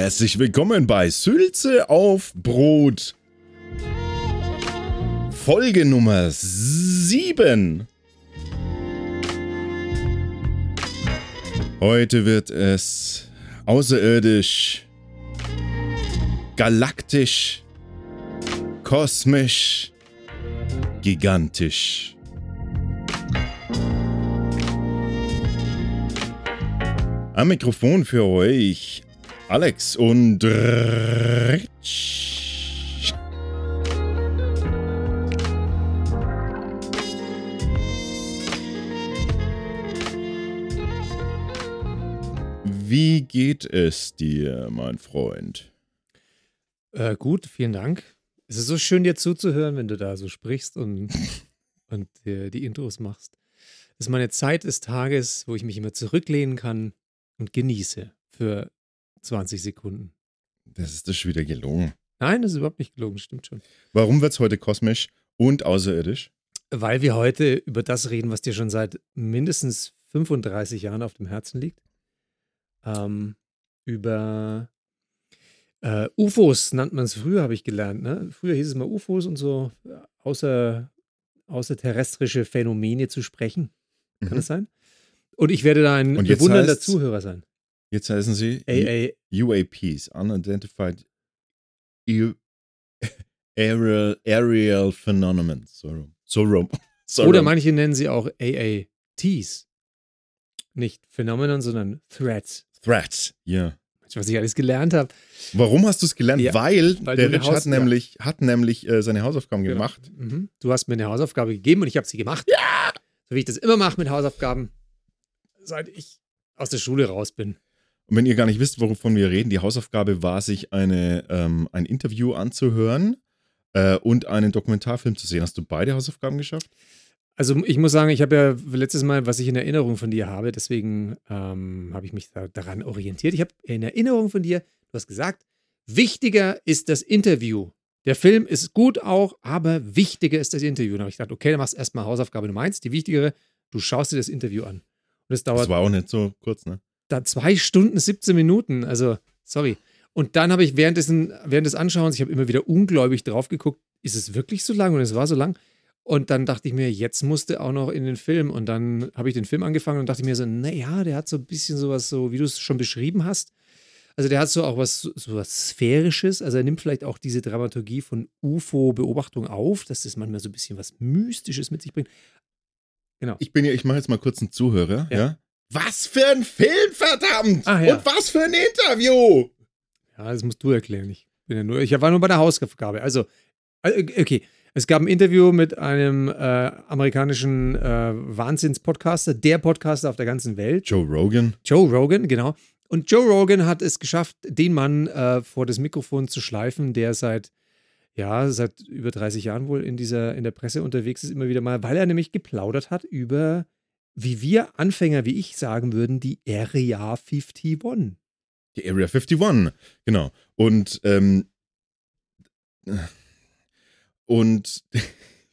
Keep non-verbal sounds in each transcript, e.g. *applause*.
Herzlich willkommen bei Sülze auf Brot. Folge Nummer 7. Heute wird es außerirdisch, galaktisch, kosmisch, gigantisch. Am Mikrofon für euch Alex und Rich. Wie geht es dir, mein Freund? Äh, gut, vielen Dank. Es ist so schön, dir zuzuhören, wenn du da so sprichst und, *laughs* und äh, die Intros machst. Das ist meine Zeit des Tages, wo ich mich immer zurücklehnen kann und genieße für 20 Sekunden. Das ist das schon wieder gelogen. Nein, das ist überhaupt nicht gelogen, stimmt schon. Warum wird es heute kosmisch und außerirdisch? Weil wir heute über das reden, was dir schon seit mindestens 35 Jahren auf dem Herzen liegt. Ähm, über äh, UFOs nannte man es früher, habe ich gelernt. Ne? Früher hieß es mal UFOs und so außer, außerterrestrische Phänomene zu sprechen. Kann Mhm. das sein? Und ich werde da ein bewundernder Zuhörer sein. Jetzt heißen sie AA, UAPs, Unidentified U *laughs* Aerial, Aerial Phenomenon. So rum. So rum. *laughs* So oder rum. manche nennen sie auch AATs. Nicht Phänomenon, sondern Threats. Threats. Ja. Was ich alles gelernt habe. Warum hast du es gelernt? Ja, weil, weil der Rich hat nämlich, hat nämlich äh, seine Hausaufgaben Genau. gemacht. Mhm. Du hast mir eine Hausaufgabe gegeben und ich habe sie gemacht. Ja! So wie ich das immer mache mit Hausaufgaben, seit ich aus der Schule raus bin. Und wenn ihr gar nicht wisst, wovon wir reden, die Hausaufgabe war, sich eine, ähm, ein Interview anzuhören äh, und einen Dokumentarfilm zu sehen. Hast du beide Hausaufgaben geschafft? Also ich muss sagen, ich habe ja letztes Mal, was ich in Erinnerung von dir habe, deswegen ähm, habe ich mich da, daran orientiert. Ich habe in Erinnerung von dir, du hast gesagt, wichtiger ist das Interview. Der Film ist gut auch, aber wichtiger ist das Interview. Dann habe ich gedacht, okay, dann machst du erstmal Hausaufgabe Nummer eins. Die wichtigere, du schaust dir das Interview an. Und es dauert Das war auch nicht so kurz, ne? Da zwei Stunden, 17 Minuten. Also, sorry. Und dann habe ich während, dessen, während des Anschauens, ich habe immer wieder ungläubig drauf geguckt, ist es wirklich so lang? Und es war so lang. Und dann dachte ich mir, jetzt musste auch noch in den Film. Und dann habe ich den Film angefangen und dachte mir so, naja, der hat so ein bisschen sowas, so wie du es schon beschrieben hast. Also der hat so auch was, so was Sphärisches. Also er nimmt vielleicht auch diese Dramaturgie von UFO-Beobachtung auf, dass das manchmal so ein bisschen was Mystisches mit sich bringt. Genau. Ich bin ja, ich mache jetzt mal kurz einen Zuhörer, ja. Ja. Was für ein Film, verdammt! Ah, ja. Und was für ein Interview! Ja, das musst du erklären. Ich bin ja nur, ich war nur bei der Hausaufgabe. Also, äh, okay. Es gab ein Interview mit einem äh, amerikanischen äh, Wahnsinns-Podcaster, der Podcaster auf der ganzen Welt, Joe Rogan. Joe Rogan, genau. Und Joe Rogan hat es geschafft, den Mann äh, vor das Mikrofon zu schleifen, der seit, ja, seit über 30 Jahren wohl in dieser, in der Presse unterwegs ist, immer wieder mal, weil er nämlich geplaudert hat über, wie wir Anfänger, wie ich sagen würden, die Area 51. Die Area 51, genau. Und, ähm, und, *laughs* das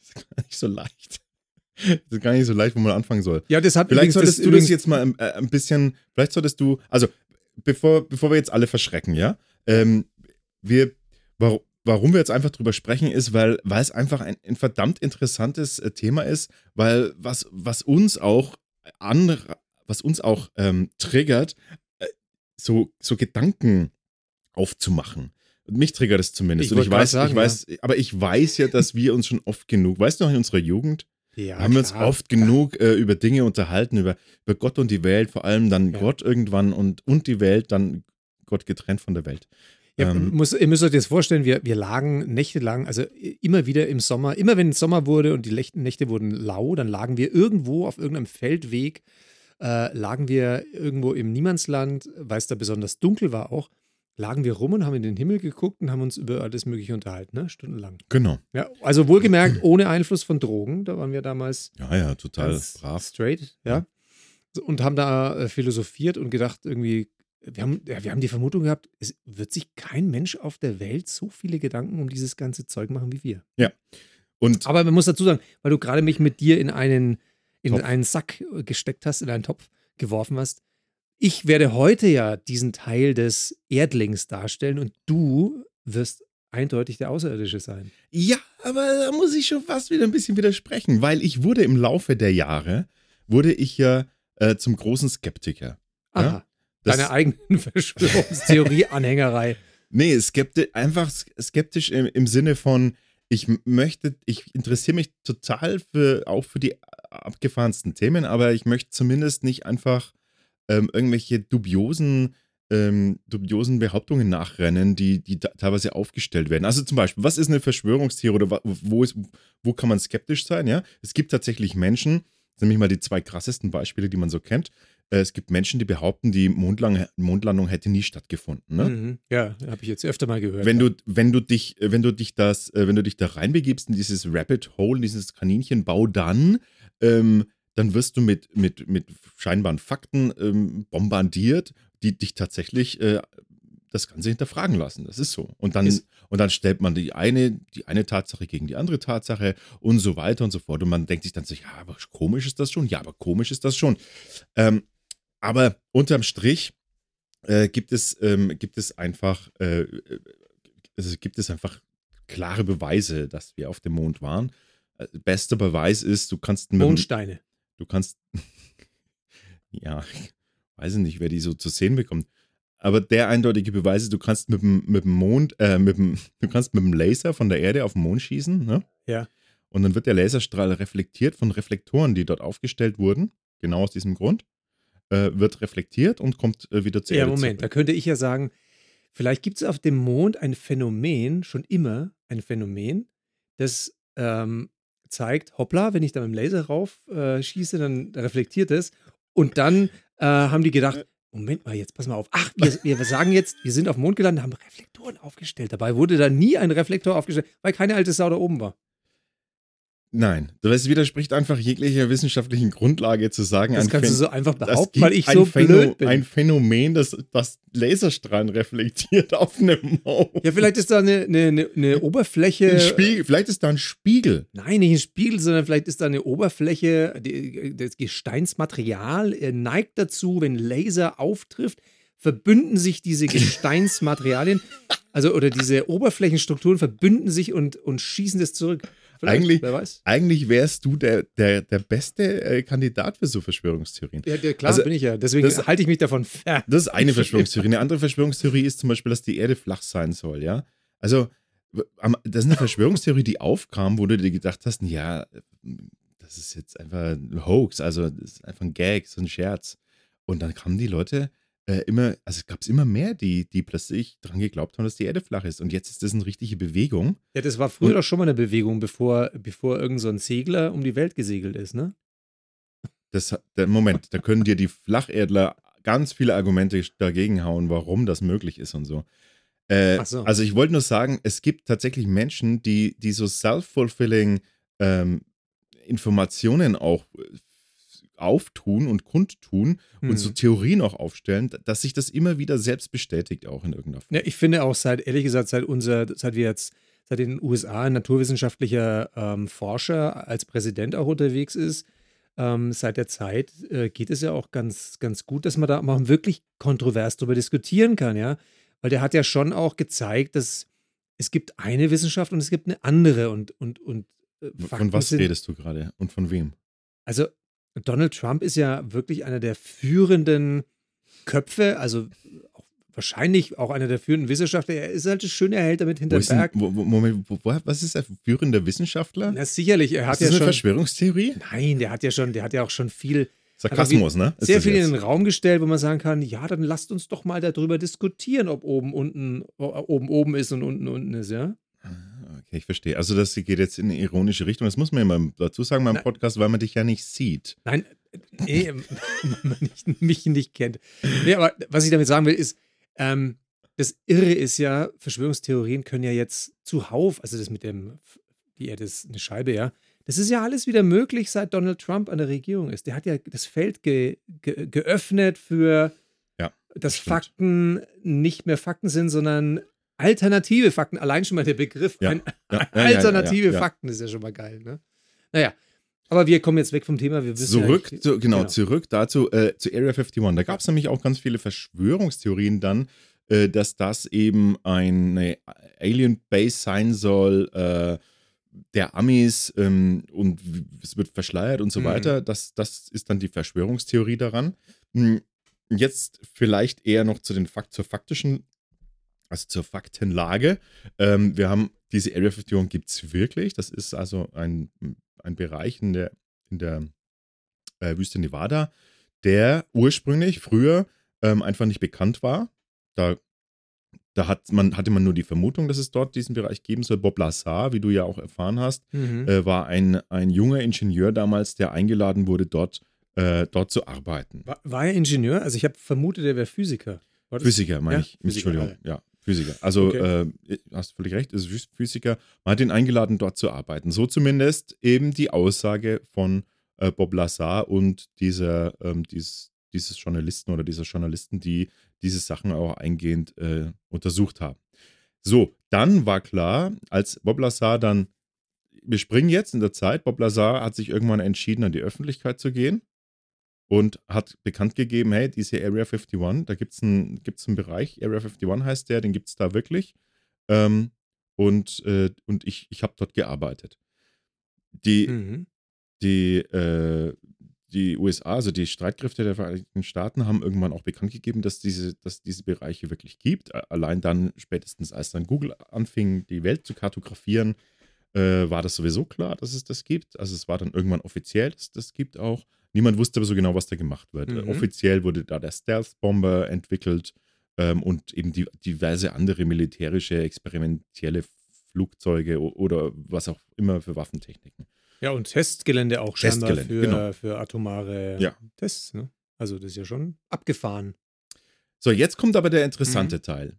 ist gar nicht so leicht. Das ist gar nicht so leicht, wo man anfangen soll. Ja, das hat Vielleicht solltest du das jetzt mal äh, ein bisschen, vielleicht solltest du, also bevor, bevor wir jetzt alle verschrecken, ja, ähm, wir, warum, warum wir jetzt einfach drüber sprechen, ist, weil, weil es einfach ein, ein verdammt interessantes äh, Thema ist, weil was, was uns auch andere, was uns auch ähm, triggert, äh, so, so Gedanken aufzumachen. Mich triggert es zumindest. Ich Und ich weiß, sagen, ich weiß, aber ich weiß ja, dass wir uns schon oft genug, weißt du noch, in unserer Jugend, ja, haben wir uns oft genug äh, über Dinge unterhalten, über, über Gott und die Welt, vor allem dann Ja. Gott irgendwann und, und die Welt, dann Gott getrennt von der Welt. Ja, Ähm, muss, ihr müsst euch das vorstellen, wir, wir lagen nächtelang, also immer wieder im Sommer, immer wenn es Sommer wurde und die Lechten- Nächte wurden lau, dann lagen wir irgendwo auf irgendeinem Feldweg, äh, lagen wir irgendwo im Niemandsland, weil es da besonders dunkel war auch, lagen wir rum und haben in den Himmel geguckt und haben uns über alles Mögliche unterhalten, ne? stundenlang. Genau. Ja, also wohlgemerkt, ohne Einfluss von Drogen, da waren wir damals Ja, ja, total brav. straight, ja. So, Und haben da äh, philosophiert und gedacht, irgendwie, wir haben, ja, wir haben die Vermutung gehabt, es wird sich kein Mensch auf der Welt so viele Gedanken um dieses ganze Zeug machen wie wir. Und Aber man muss dazu sagen, weil du gerade mich mit dir in einen, in Topf. einen Sack gesteckt hast, in einen Topf geworfen hast, ich werde heute ja diesen Teil des Erdlings darstellen und du wirst eindeutig der Außerirdische sein. Ja, aber da muss ich schon fast wieder ein bisschen widersprechen, weil ich wurde im Laufe der Jahre, wurde ich ja äh, zum großen Skeptiker. Aha. Ja? Deine eigenen *laughs* Verschwörungstheorie-Anhängerei. *laughs* Nee, skeptisch, einfach skeptisch im, im Sinne von, ich möchte, ich interessiere mich total für, auch für die abgefahrensten Themen, aber ich möchte zumindest nicht einfach ähm, irgendwelche dubiosen, ähm, dubiosen Behauptungen nachrennen, die, die teilweise aufgestellt werden. Also zum Beispiel, was ist eine Verschwörungstheorie oder wo, ist, wo kann man skeptisch sein? Ja, es gibt tatsächlich Menschen, nämlich mal die zwei krassesten Beispiele, die man so kennt. Äh, es gibt Menschen, die behaupten, die Mondlandung, Mondlandung hätte nie stattgefunden. Ne? Mhm. Ja, habe ich jetzt öfter mal gehört. Wenn ja. du, wenn du dich, wenn du dich das, äh, wenn du dich da reinbegibst in dieses Rabbit Hole, dieses Kaninchenbau, dann, ähm, dann wirst du mit, mit, mit scheinbaren Fakten ähm, bombardiert, die dich tatsächlich äh, das Ganze hinterfragen lassen. Das ist so. Und dann, ist, und dann stellt man die eine, die eine Tatsache gegen die andere Tatsache und so weiter und so fort. Und man denkt sich dann so, ja, aber komisch ist das schon. Ja, aber komisch ist das schon. Ähm, aber unterm Strich äh, gibt, es, ähm, gibt es einfach, äh, also gibt es einfach klare Beweise, dass wir auf dem Mond waren. Äh, bester Beweis ist, du kannst mit Mondsteine. Du kannst, *laughs* ja, weiß ich nicht, wer die so zu sehen bekommt. Aber der eindeutige Beweis ist, du kannst mit dem, mit dem Mond, äh, mit dem, du kannst mit dem Laser von der Erde auf den Mond schießen, ne? Ja. Und dann wird der Laserstrahl reflektiert von Reflektoren, die dort aufgestellt wurden. Genau aus diesem Grund äh, wird reflektiert und kommt äh, wieder zur ja, Erde. Ja, Moment, zurück. da könnte ich ja sagen, vielleicht gibt es auf dem Mond ein Phänomen, schon immer ein Phänomen, das ähm, zeigt, hoppla, wenn ich da mit dem Laser rauf äh, schieße, dann reflektiert es. Und dann äh, haben die gedacht, Moment mal, jetzt pass mal auf. Ach, wir, wir sagen jetzt, wir sind auf dem Mond gelandet, haben Reflektoren aufgestellt. Dabei wurde da nie ein Reflektor aufgestellt, weil keine alte Sau da oben war. Nein, das widerspricht einfach jeglicher wissenschaftlichen Grundlage zu sagen. Das kannst Phän du so einfach behaupten, weil ich so blöd bin. Ein Phänomen, das, das Laserstrahlen reflektiert auf einem Mond. Ja, vielleicht ist da eine, eine, eine Oberfläche. Ein Spiegel, vielleicht ist da ein Spiegel. Nein, nicht ein Spiegel, sondern vielleicht ist da eine Oberfläche, die, das Gesteinsmaterial neigt dazu, wenn Laser auftrifft, verbünden sich diese *laughs* Gesteinsmaterialien, also oder diese Oberflächenstrukturen verbünden sich und, und schießen das zurück. Vielleicht, eigentlich, eigentlich wärst du der, der, der beste äh, Kandidat für so Verschwörungstheorien. Ja, der, klar also, bin ich ja. Deswegen das, halte ich mich davon fern. Das ist eine Verschwörungstheorie. Eine andere Verschwörungstheorie ist zum Beispiel, dass die Erde flach sein soll, ja. Also, das ist eine Verschwörungstheorie, die aufkam, wo du dir gedacht hast, ja, das ist jetzt einfach ein Hoax, also das ist einfach ein Gag, so ein Scherz. Und dann kamen die Leute äh, immer, also es gab es immer mehr, die, die plötzlich daran geglaubt haben, dass die Erde flach ist. Und jetzt ist das eine richtige Bewegung. Ja, das war früher doch schon mal eine Bewegung, bevor, bevor irgend so ein Segler um die Welt gesegelt ist, ne? Das, der Moment, da können dir die Flacherdler ganz viele Argumente dagegen hauen, warum das möglich ist und so. Äh, so. Also ich wollte nur sagen, es gibt tatsächlich Menschen, die, die so self-fulfilling ähm, Informationen auch auftun und kundtun mhm. und so hm. Theorien auch aufstellen, dass sich das immer wieder selbst bestätigt, auch in irgendeiner Form. Ja, ich finde auch seit, ehrlich gesagt, seit unser, seit wir jetzt, seit in den USA ein naturwissenschaftlicher ähm, Forscher als Präsident auch unterwegs ist, ähm, seit der Zeit äh, geht es ja auch ganz, ganz gut, dass man da mal wirklich kontrovers darüber diskutieren kann, ja. Weil der hat ja schon auch gezeigt, dass es gibt eine Wissenschaft und es gibt eine andere und, und, und äh, Von was redest du gerade und von wem? Also Donald Trump ist ja wirklich einer der führenden Köpfe, also auch wahrscheinlich auch einer der führenden Wissenschaftler. Er ist halt das schöne Erhält damit hinter Berg. Wo, Moment, wo, was ist er? Führender Wissenschaftler? Na, sicherlich. Er hat ist das ja eine Verschwörungstheorie? Nein, der hat ja schon, der hat ja auch schon viel. Sarkasmus, ne? Ist sehr viel jetzt? in den Raum gestellt, wo man sagen kann, ja, dann lasst uns doch mal darüber diskutieren, ob oben unten, oben oben ist und unten unten ist, ja? Okay, ich verstehe. Also das geht jetzt in eine ironische Richtung. Das muss man immer dazu sagen beim Podcast, weil man dich ja nicht sieht. Nein, nee, *laughs* man nicht, mich nicht kennt. Nee, aber was ich damit sagen will, ist, ähm, das Irre ist ja, Verschwörungstheorien können ja jetzt zuhauf, also das mit dem, die Erde ist eine Scheibe, ja, das ist ja alles wieder möglich, seit Donald Trump an der Regierung ist. Der hat ja das Feld ge, ge, geöffnet für, ja, dass Fakten nicht mehr Fakten sind, sondern Alternative Fakten, allein schon mal der Begriff, ja. Ja. Ja, alternative Fakten ist ja schon mal geil, ne? Naja, Aber wir kommen jetzt weg vom Thema. Wir wissen Zurück, ja, zu, genau, zurück dazu, äh, zu Area 51. Da gab es nämlich auch ganz viele Verschwörungstheorien dann, äh, dass das eben eine Alien Base sein soll, äh, der Amis ähm, und es wird verschleiert und so Mhm. weiter. Das, das ist dann die Verschwörungstheorie daran. Hm, Jetzt vielleicht eher noch zu den Fakt, zur faktischen, also zur Faktenlage. Ähm, wir haben diese Area 51 gibt es wirklich. Das ist also ein, ein Bereich in der, in der äh, Wüste Nevada, der ursprünglich früher ähm, einfach nicht bekannt war. Da, da hat man, hatte man nur die Vermutung, dass es dort diesen Bereich geben soll. Bob Lazar, wie du ja auch erfahren hast, Mhm. äh, war ein, ein junger Ingenieur damals, der eingeladen wurde, dort, äh, dort zu arbeiten. War, war er Ingenieur? Also ich habe vermutet, er wäre Physiker. Physiker, meine Ja, ich. Physiker, Entschuldigung, ja, Physiker. Also, Okay. äh, hast völlig recht, ist Phys- Physiker. Man hat ihn eingeladen, dort zu arbeiten. So zumindest eben die Aussage von äh, Bob Lazar und dieser, ähm, dies, dieses Journalisten oder dieser Journalisten, die diese Sachen auch eingehend äh, untersucht haben. So, dann war klar, als Bob Lazar dann, wir springen jetzt in der Zeit, Bob Lazar hat sich irgendwann entschieden, an die Öffentlichkeit zu gehen und hat bekannt gegeben, hey, diese Area 51, da gibt es einen, gibt's einen Bereich, Area 51 heißt der, den gibt es da wirklich. Ähm, und, äh, und ich, ich habe dort gearbeitet. Die, Mhm. die, äh, die USA, also die Streitkräfte der Vereinigten Staaten, haben irgendwann auch bekannt gegeben, dass diese, dass diese Bereiche wirklich gibt. Allein dann, spätestens als dann Google anfing, die Welt zu kartografieren, äh, war das sowieso klar, dass es das gibt. Also es war dann irgendwann offiziell, dass es das gibt auch. Niemand wusste aber so genau, was da gemacht wird. Mhm. Offiziell wurde da der Stealth-Bomber entwickelt ähm, und eben die, diverse andere militärische, experimentelle Flugzeuge oder was auch immer für Waffentechniken. Ja, und Testgelände auch scheinbar Testgelände, für, genau. für atomare Ja. Tests. Ne? Also das ist ja schon abgefahren. So, jetzt kommt aber der Mhm. interessante Teil.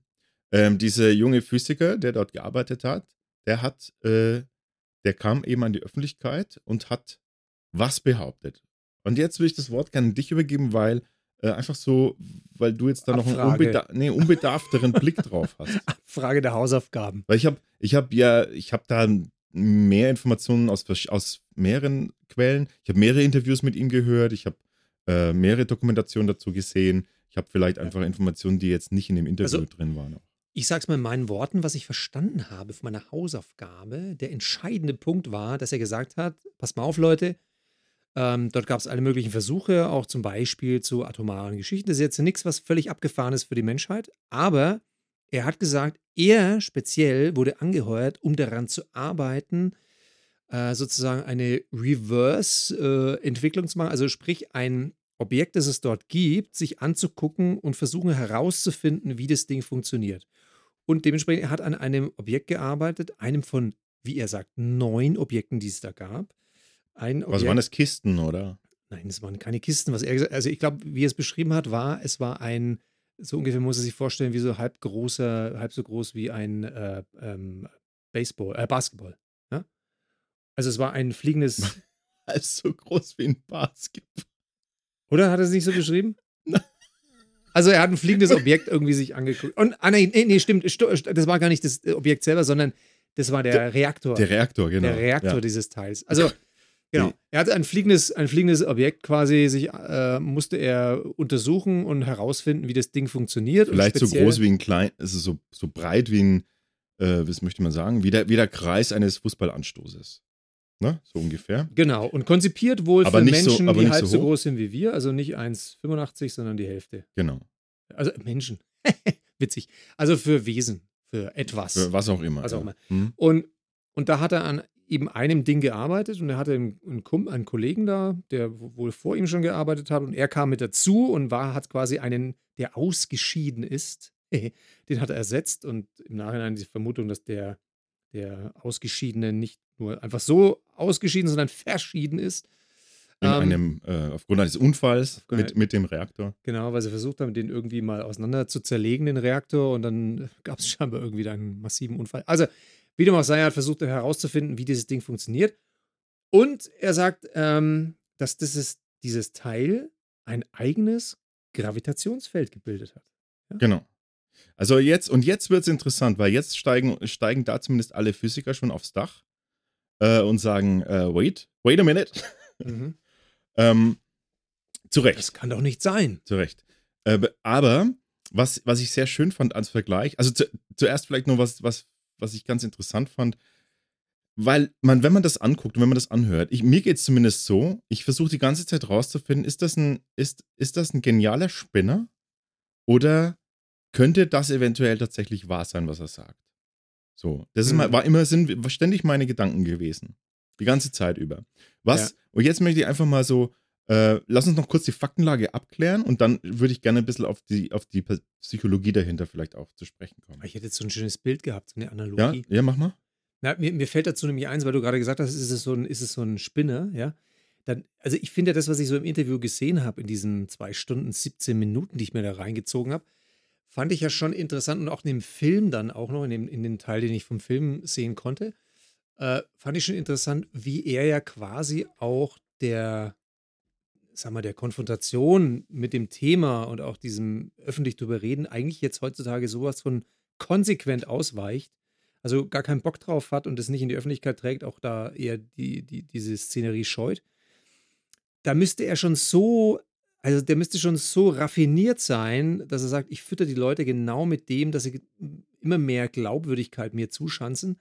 Ähm, dieser junge Physiker, der dort gearbeitet hat, der hat, äh, der kam eben an die Öffentlichkeit und hat was behauptet. Und jetzt will ich das Wort gerne an dich übergeben, weil äh, einfach so, weil du jetzt da noch einen unbeda nee, unbedarfteren Blick *laughs* drauf hast. Frage der Hausaufgaben. Weil ich habe, ich habe ja, ich habe da mehr Informationen aus, aus mehreren Quellen. Ich habe mehrere Interviews mit ihm gehört. Ich habe äh, mehrere Dokumentationen dazu gesehen. Ich habe vielleicht einfach Informationen, die jetzt nicht in dem Interview Also- drin waren. Ich sag's mal in meinen Worten, was ich verstanden habe von meiner Hausaufgabe. Der entscheidende Punkt war, dass er gesagt hat: Passt mal auf, Leute. Ähm, dort gab es alle möglichen Versuche, auch zum Beispiel zu atomaren Geschichten. Das ist jetzt nichts, was völlig abgefahren ist für die Menschheit. Aber er hat gesagt, er speziell wurde angeheuert, um daran zu arbeiten, äh, sozusagen eine Reverse-Entwicklung zu machen. Also sprich, ein Objekt, das es dort gibt, sich anzugucken und versuchen herauszufinden, wie das Ding funktioniert. Und dementsprechend, er hat an einem Objekt gearbeitet, einem von, wie er sagt, neun Objekten, die es da gab. Ein Was waren das Kisten, oder? Nein, es waren keine Kisten. Was er gesagt, also ich glaube, wie er es beschrieben hat, war, es war ein, so ungefähr muss er sich vorstellen, wie so halb großer, halb so groß wie ein äh, ähm, Baseball, äh, Basketball. Ja? Also es war ein fliegendes, *laughs* Als so groß wie ein Basketball. oder hat er es nicht so beschrieben? Also er hat ein fliegendes Objekt irgendwie sich angeguckt. Und, ah nee, nee, stimmt, das war gar nicht das Objekt selber, sondern das war der, Reaktor. Der Reaktor, genau. der Reaktor Ja. dieses Teils. Also, *laughs* genau. Er hatte ein fliegendes, ein fliegendes Objekt quasi, sich, äh, musste er untersuchen und herausfinden, wie das Ding funktioniert. Vielleicht so groß wie ein klein, also so, so breit wie ein, äh, was möchte man sagen, wie der, wie der Kreis eines Fußballanstoßes. Ne? So ungefähr. Genau. Und konzipiert wohl Aber für so- Menschen, aber die halb so so, groß sind wie wir. Also nicht 1,85, sondern die Hälfte. Genau. Also Menschen. *laughs* Witzig. Also für Wesen, für etwas. Für was auch immer. Was auch ja. immer. Hm? Und, und da hat er an eben einem Ding gearbeitet und er hatte einen, einen, einen Kollegen da, der wohl vor ihm schon gearbeitet hat und er kam mit dazu und war, hat quasi einen, der ausgeschieden ist, *laughs* den hat er ersetzt und im Nachhinein die Vermutung, dass der, der Ausgeschiedene nicht nur einfach so ausgeschieden, sondern verschieden ist. In Ähm, einem, äh, aufgrund eines Unfalls mit, mit dem Reaktor. Genau, weil sie versucht haben, den irgendwie mal auseinander zu zerlegen, den Reaktor, und dann *laughs* gab es scheinbar irgendwie einen massiven Unfall. Also, wie dem auch sei, er hat versucht herauszufinden, wie dieses Ding funktioniert. Und er sagt, ähm, dass dieses, dieses Teil ein eigenes Gravitationsfeld gebildet hat. Genau. Also jetzt, und jetzt wird es interessant, weil jetzt steigen, steigen da zumindest alle Physiker schon aufs Dach äh, und sagen, äh, wait, wait a minute. *laughs* Mhm. ähm, zu Recht. Das kann doch nicht sein. Zu Recht. Äh, aber was, was ich sehr schön fand als Vergleich, also zu, zuerst vielleicht nur was, was, was ich ganz interessant fand, weil man, wenn man das anguckt und wenn man das anhört, ich, mir geht es zumindest so, ich versuche die ganze Zeit rauszufinden, ist das, ein, ist, ist das ein genialer Spinner oder könnte das eventuell tatsächlich wahr sein, was er sagt? So, das ist Mhm. mal, war immer sind ständig meine Gedanken gewesen. Die ganze Zeit über. Was, Ja. und jetzt möchte ich einfach mal so, äh, lass uns noch kurz die Faktenlage abklären und dann würde ich gerne ein bisschen auf die, auf die Psychologie dahinter vielleicht auch zu sprechen kommen. Ich hätte jetzt so ein schönes Bild gehabt, so eine Ja, Analogie. ja, mach mal. Na, mir, mir fällt dazu nämlich eins, weil du gerade gesagt hast, ist es so ein, ist es so ein Spinner, ja? Dann, also ich finde ja das, was ich so im Interview gesehen habe, in diesen zwei Stunden, 17 Minuten, die ich mir da reingezogen habe, fand ich ja schon interessant und auch in dem Film dann auch noch, in, dem, in den Teil, den ich vom Film sehen konnte, äh, fand ich schon interessant, wie er ja quasi auch der, sag mal, der Konfrontation mit dem Thema und auch diesem öffentlich drüber reden, eigentlich jetzt heutzutage sowas von konsequent ausweicht. Also gar keinen Bock drauf hat und es nicht in die Öffentlichkeit trägt, auch da eher die, die, diese Szenerie scheut, da müsste er schon so, also der müsste schon so raffiniert sein, dass er sagt, ich fütter die Leute genau mit dem, dass sie immer mehr Glaubwürdigkeit mir zuschanzen,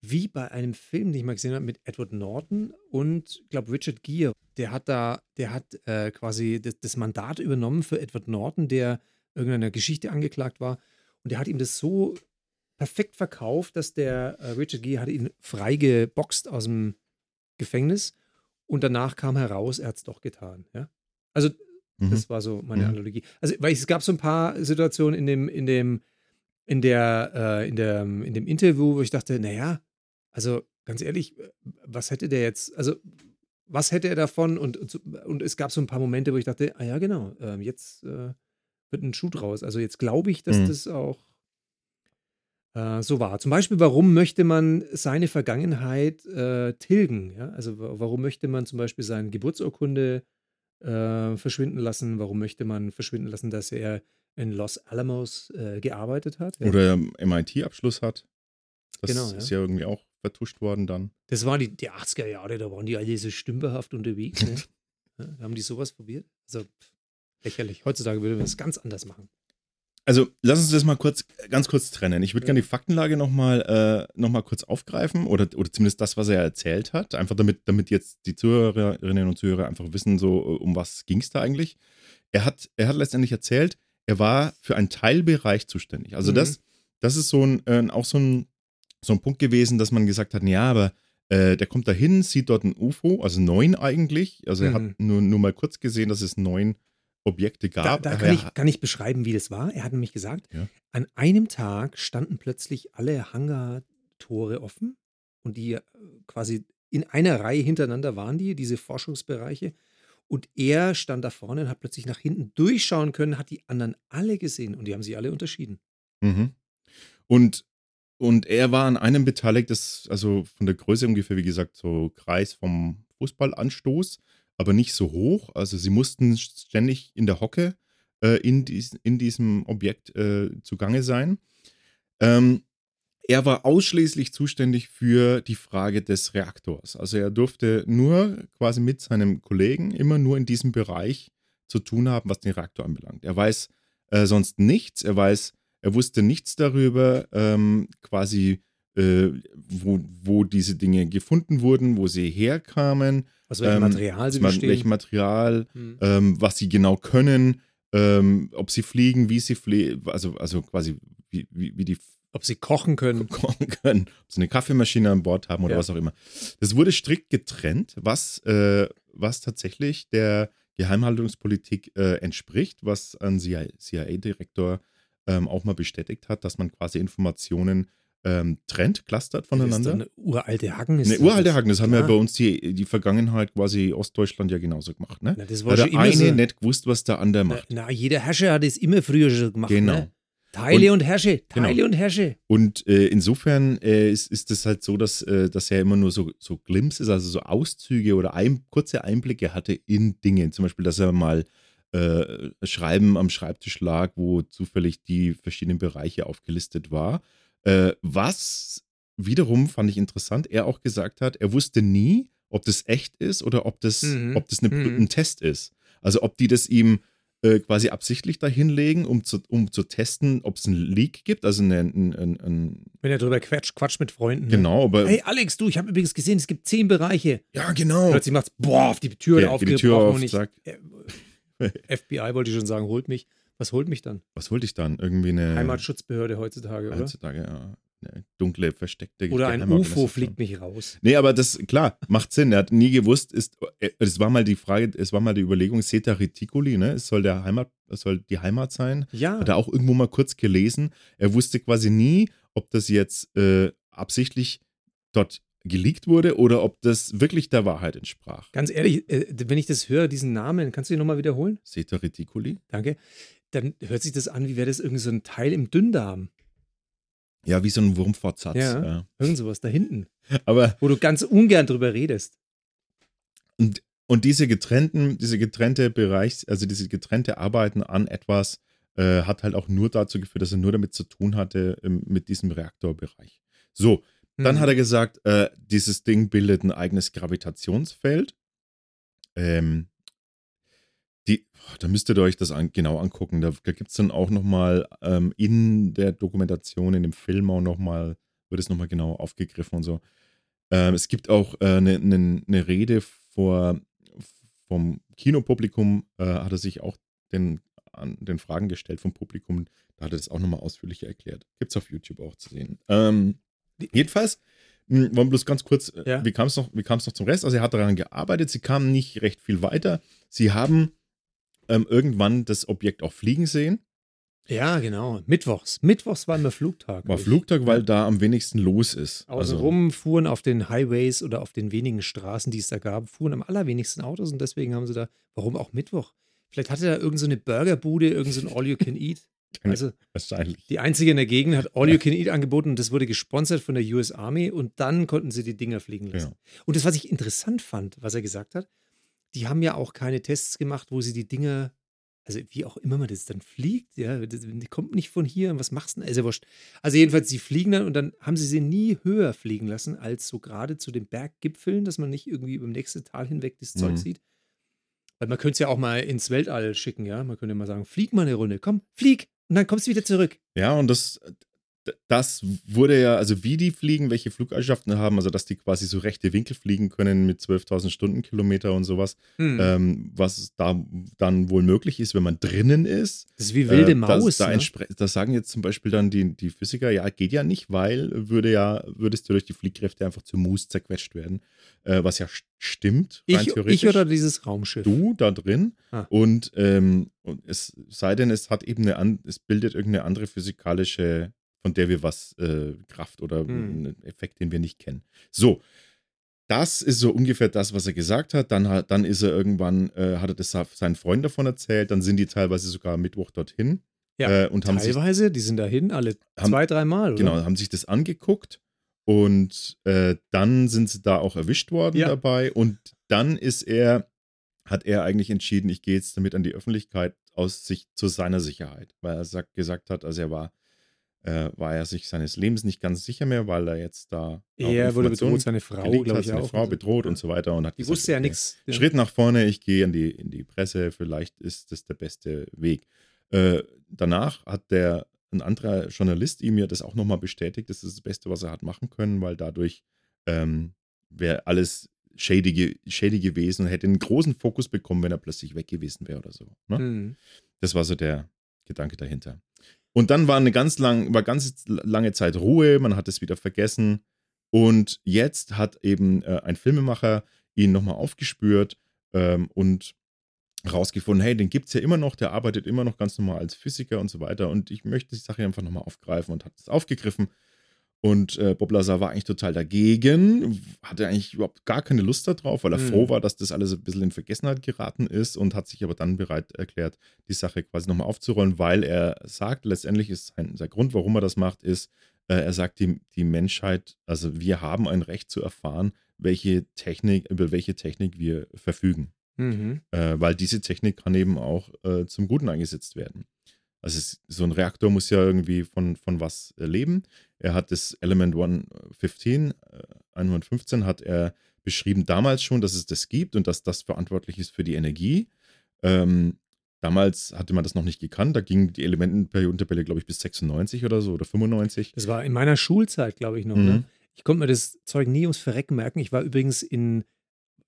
wie bei einem Film, den ich mal gesehen habe, mit Edward Norton und, ich glaube, Richard Gere. Der hat da, der hat äh, quasi das, das Mandat übernommen für Edward Norton, der irgendeiner Geschichte angeklagt war. Und der hat ihm das so perfekt verkauft, dass der äh, Richard Gere hat ihn freigeboxt aus dem Gefängnis und danach kam heraus, er hat es doch getan. Ja? Also Mhm. das war so meine Mhm. Analogie. Also, weil es gab so ein paar Situationen in dem, in dem, in der, äh, in der, in dem Interview, wo ich dachte, naja, also ganz ehrlich, äh, was hätte der jetzt, also was hätte er davon? Und, und, es gab so ein paar Momente, wo ich dachte, ah ja, genau, ähm, jetzt äh, wird ein Schuh draus. Also jetzt glaube ich, dass Mhm. das auch äh, so war. Zum Beispiel, warum möchte man seine Vergangenheit äh, tilgen? Ja? Also wa- warum möchte man zum Beispiel seine Geburtsurkunde äh, verschwinden lassen? Warum möchte man verschwinden lassen, dass er in Los Alamos äh, gearbeitet hat? Ja. Oder MIT-Abschluss hat. Das Genau, ja. ist ja irgendwie auch vertuscht worden dann. Das waren die, die 80er Jahre, da waren die alle so stümperhaft unterwegs. Ne? *laughs* ja, da haben die sowas probiert? Also lächerlich. Heutzutage würde man das ganz anders machen. Also, lass uns das mal kurz, ganz kurz trennen. Ich würde gerne die Faktenlage nochmal äh, noch mal kurz aufgreifen oder, oder zumindest das, was er erzählt hat. Einfach damit, damit jetzt die Zuhörerinnen und Zuhörer einfach wissen, so um was ging es da eigentlich. Er hat, er hat letztendlich erzählt, er war für einen Teilbereich zuständig. Also Mhm. das, das ist so ein, äh, auch so ein, so ein Punkt gewesen, dass man gesagt hat, ja, aber äh, der kommt da hin, sieht dort ein UFO, also neun eigentlich. Also er Mhm. hat nur, nur mal kurz gesehen, dass es neun Objekte Da, gab. da Aber kann, ich, kann ich beschreiben, wie das war. Er hat nämlich gesagt, Ja. an einem Tag standen plötzlich alle Hangartore offen und die äh, quasi in einer Reihe hintereinander waren die, diese Forschungsbereiche. Und er stand da vorne und hat plötzlich nach hinten durchschauen können, hat die anderen alle gesehen und die haben sich alle unterschieden. Mhm. Und, und er war an einem beteiligt, das, also von der Größe ungefähr, wie gesagt, so Kreis vom Fußballanstoß, aber nicht so hoch. Also sie mussten ständig in der Hocke äh, in, dies, in diesem Objekt äh, zugange sein. Ähm, er war ausschließlich zuständig für die Frage des Reaktors. Also er durfte nur quasi mit seinem Kollegen immer nur in diesem Bereich zu tun haben, was den Reaktor anbelangt. Er weiß äh, sonst nichts. Er weiß, er wusste nichts darüber, ähm, quasi, äh, wo, wo diese Dinge gefunden wurden, wo sie herkamen, Aus welchem Ähm, Material sie bestehen. welchem Material, Hm. ähm, was sie genau können, ähm, ob sie fliegen, wie sie fliegen, also, also quasi wie, wie, wie die Ob sie kochen können. *laughs* kochen können, ob sie eine Kaffeemaschine an Bord haben oder Ja. was auch immer. Das wurde strikt getrennt, was, äh, was tatsächlich der Geheimhaltungspolitik äh, entspricht, was ein CIA-Direktor ähm, auch mal bestätigt hat, dass man quasi Informationen ähm, trennt, clustert Das ist voneinander. eine uralte Hacken. Ist Eine das. uralte Haken, das haben ja Klar. bei uns die, die Vergangenheit quasi Ostdeutschland ja genauso gemacht. Ne? Na, das Da war schon der eine so. nicht gewusst, was der andere Na, macht. na, jeder Herrscher hat es immer früher schon gemacht. Genau. Ne? Teile und, Herrsche, Genau. Teile und Herrsche. Und äh, insofern äh, ist, ist es halt so, dass, äh, dass er immer nur so, so Glimpses, also so Auszüge oder ein, kurze Einblicke hatte in Dinge. Zum Beispiel, dass er mal äh, Schreiben am Schreibtisch lag, wo zufällig die verschiedenen Bereiche aufgelistet war. Äh, was wiederum fand ich interessant, er auch gesagt hat, er wusste nie, ob das echt ist oder ob das, Mhm. ob das eine, Mhm. ein Test ist. Also ob die das ihm äh, quasi absichtlich dahinlegen, um zu, um zu testen, ob es einen Leak gibt, also eine, ein, ein, ein, Wenn er drüber quatscht, quatscht mit Freunden. ne? genau, aber Hey Alex, du, ich habe übrigens gesehen, es gibt zehn Bereiche. ja genau. Plötzlich macht's, boah, auf die Tür Ja, geht die Tür auf, und ich, sagt- äh, FBI wollte ich schon sagen, holt mich. Was holt mich dann? Was wollte ich dann? Irgendwie eine Heimatschutzbehörde heutzutage, oder? heutzutage ja, eine dunkle, versteckte Oder ein. UFO fliegt mich raus. Nee, aber das, klar, macht Sinn. Er hat nie gewusst, ist, äh, es war mal die Frage, es war mal die Überlegung, Seta Reticuli, ne? Es soll der Heimat, es soll die Heimat sein. Ja, Hat er auch irgendwo mal kurz gelesen. Er wusste quasi nie, ob das jetzt äh, absichtlich dort geleakt wurde oder ob das wirklich der Wahrheit entsprach. ganz ehrlich, äh, wenn ich das höre, diesen Namen, kannst du ihn nochmal wiederholen? Seta Reticuli? Danke. Dann hört sich das an, wie wäre das irgendwie so ein Teil im Dünndarm. Ja, wie so ein Wurmfortsatz. Ja. Ja. Irgend sowas da hinten, *laughs* Aber wo du ganz ungern drüber redest. Und, und diese getrennten, diese getrennte Bereich, also diese getrennte Arbeiten an etwas, äh, hat halt auch nur dazu geführt, dass er nur damit zu tun hatte, ähm, mit diesem Reaktorbereich. So, dann Hm. hat er gesagt, äh, dieses Ding bildet ein eigenes Gravitationsfeld. Ähm, die, da müsstet ihr euch das an, genau angucken. Da, da gibt es dann auch nochmal ähm, in der Dokumentation, in dem Film auch nochmal, wird es nochmal genau aufgegriffen und so. Ähm, es gibt auch eine äh, ne, ne, ne Rede vor, vom Kinopublikum, äh, hat er sich auch den, an, den Fragen gestellt vom Publikum. Da hat er das auch nochmal ausführlicher erklärt. Gibt es auf YouTube auch zu sehen. Ähm, jedenfalls, mh, wollen wir bloß ganz kurz, äh, Ja. wie kam es noch, wie noch zum Rest? Also er hat daran gearbeitet, sie kamen nicht recht viel weiter. Sie haben ähm, irgendwann das Objekt auch fliegen sehen. Ja, genau. Mittwochs. Mittwochs war immer Flugtag. War Flugtag, weil da am wenigsten los ist. Also Außenrum fuhren auf den Highways oder auf den wenigen Straßen, die es da gab, fuhren am allerwenigsten Autos und deswegen haben sie da, warum auch Mittwoch? Vielleicht hatte da irgendeine so eine Burgerbude, irgendein so All-You-Can-Eat. *laughs* Also wahrscheinlich. die einzige in der Gegend hat All-You-Can-Eat angeboten und das wurde gesponsert von der US Army und dann konnten sie die Dinger fliegen lassen. Ja. Und das, was ich interessant fand, was er gesagt hat, die haben ja auch keine Tests gemacht, wo sie die Dinger, also wie auch immer man das dann fliegt, ja, das, die kommt nicht von hier, und was machst du denn? Ja wurscht. Also jedenfalls, sie fliegen dann und dann haben sie sie nie höher fliegen lassen, als so gerade zu den Berggipfeln, dass man nicht irgendwie über dem nächsten Tal hinweg das Zeug Mhm. sieht. Weil man könnte es ja auch mal ins Weltall schicken, ja. Man könnte mal sagen, flieg mal eine Runde, komm, flieg. Und dann kommst du wieder zurück. Ja, und das, das wurde ja, also wie die fliegen, welche Flugeigenschaften haben, also dass die quasi so rechte Winkel fliegen können mit 12.000 Stundenkilometer und sowas, Hm. ähm, was da dann wohl möglich ist, wenn man drinnen ist. das ist wie wilde Äh, Maus. Das, da, ne? das sagen jetzt zum Beispiel dann die, die Physiker, ja, geht ja nicht, weil würde ja, würdest du durch die Fliehkräfte einfach zu Mus zerquetscht werden. Äh, was ja st- stimmt, rein Ich, theoretisch. ich oder dieses Raumschiff? du da drin Ah. und, ähm, und es sei denn, es hat eben eine, an, es bildet irgendeine andere physikalische, von der wir was, äh, Kraft oder Hm. einen Effekt, den wir nicht kennen. So, das ist so ungefähr das, was er gesagt hat. Dann, hat, dann ist er irgendwann, äh, hat er das seinen Freunden davon erzählt. Dann sind die teilweise sogar am Mittwoch dorthin Ja, äh, und haben sich Teilweise, die sind dahin, alle Haben- zwei, dreimal? Genau, haben sich das angeguckt und äh, dann sind sie da auch erwischt worden Ja. dabei und dann ist er, hat er eigentlich entschieden, ich gehe jetzt damit an die Öffentlichkeit aus sich zu seiner Sicherheit, weil er sagt, gesagt hat, also er war, äh, war er sich seines Lebens nicht ganz sicher mehr, weil er jetzt da Er wurde bedroht, seine Frau, glaube ich seine auch. Frau bedroht und so weiter und hat Die gesagt, wusste ja okay, nichts. Schritt nach vorne, ich gehe in die, in die Presse, vielleicht ist das der beste Weg. Äh, danach hat der ein anderer Journalist ihm ja das auch nochmal bestätigt, das ist das Beste, was er hat machen können, weil dadurch ähm, wäre alles shady, shady gewesen und hätte einen großen Fokus bekommen, wenn er plötzlich weg gewesen wäre oder so. Ne? Mhm. Das war so der Gedanke dahinter. Und dann war eine ganz lang, war ganz lange Zeit Ruhe, man hat es wieder vergessen. Und jetzt hat eben äh, ein Filmemacher ihn nochmal aufgespürt ähm, und rausgefunden, hey, den gibt es ja immer noch, der arbeitet immer noch ganz normal als Physiker und so weiter. Und ich möchte die Sache einfach nochmal aufgreifen und hat es aufgegriffen. Und äh, Bob Lazar war eigentlich total dagegen, hatte eigentlich überhaupt gar keine Lust darauf, weil er Mhm. froh war, dass das alles ein bisschen in Vergessenheit geraten ist und hat sich aber dann bereit erklärt, die Sache quasi nochmal aufzurollen, weil er sagt, letztendlich ist sein, sein Grund, warum er das macht, ist, äh, er sagt, die, die Menschheit, also wir haben ein Recht zu erfahren, welche Technik, über welche Technik wir verfügen. Mhm. Äh, weil diese Technik kann eben auch äh, zum Guten eingesetzt werden. Also es, so ein Reaktor muss ja irgendwie von, von was äh, leben. Er hat das Element 115, äh, 115 hat er beschrieben damals schon, dass es das gibt und dass das verantwortlich ist für die Energie. Ähm, damals hatte man das noch nicht gekannt. Da ging die Elementenperiodentabelle, glaube ich, bis 96 oder so oder 95. Das war in meiner Schulzeit, glaube ich, noch. Mhm. Ne? Ich konnte mir das Zeug nie ums Verrecken merken. Ich war übrigens in,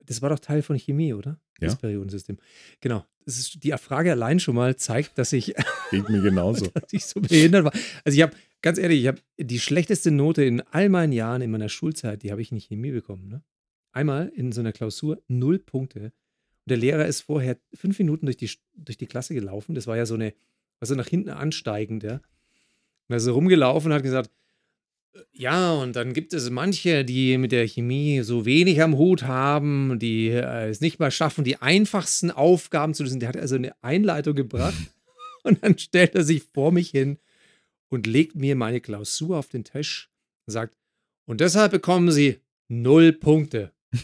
das war doch Teil von Chemie, oder? Das Ja. Periodensystem. Genau. Das ist, die Frage allein schon mal zeigt, dass ich, Geht mir genauso. *laughs* dass ich so behindert war. Also ich habe, ganz ehrlich, ich habe die schlechteste Note in all meinen Jahren in meiner Schulzeit, die habe ich in Chemie bekommen. Ne? Einmal in so einer Klausur null Punkte. Und der Lehrer ist vorher fünf Minuten durch die, durch die Klasse gelaufen. Das war ja so eine, also nach hinten ansteigend, ja. Und er ist so rumgelaufen und hat gesagt, "Äh, ja, und dann gibt es manche, die mit der Chemie so wenig am Hut haben, die äh, es nicht mal schaffen, die einfachsten Aufgaben zu lösen. Der hat also eine Einleitung gebracht *laughs* und dann stellt er sich vor mich hin und legt mir meine Klausur auf den Tisch und sagt, und deshalb bekommen Sie null Punkte. *laughs*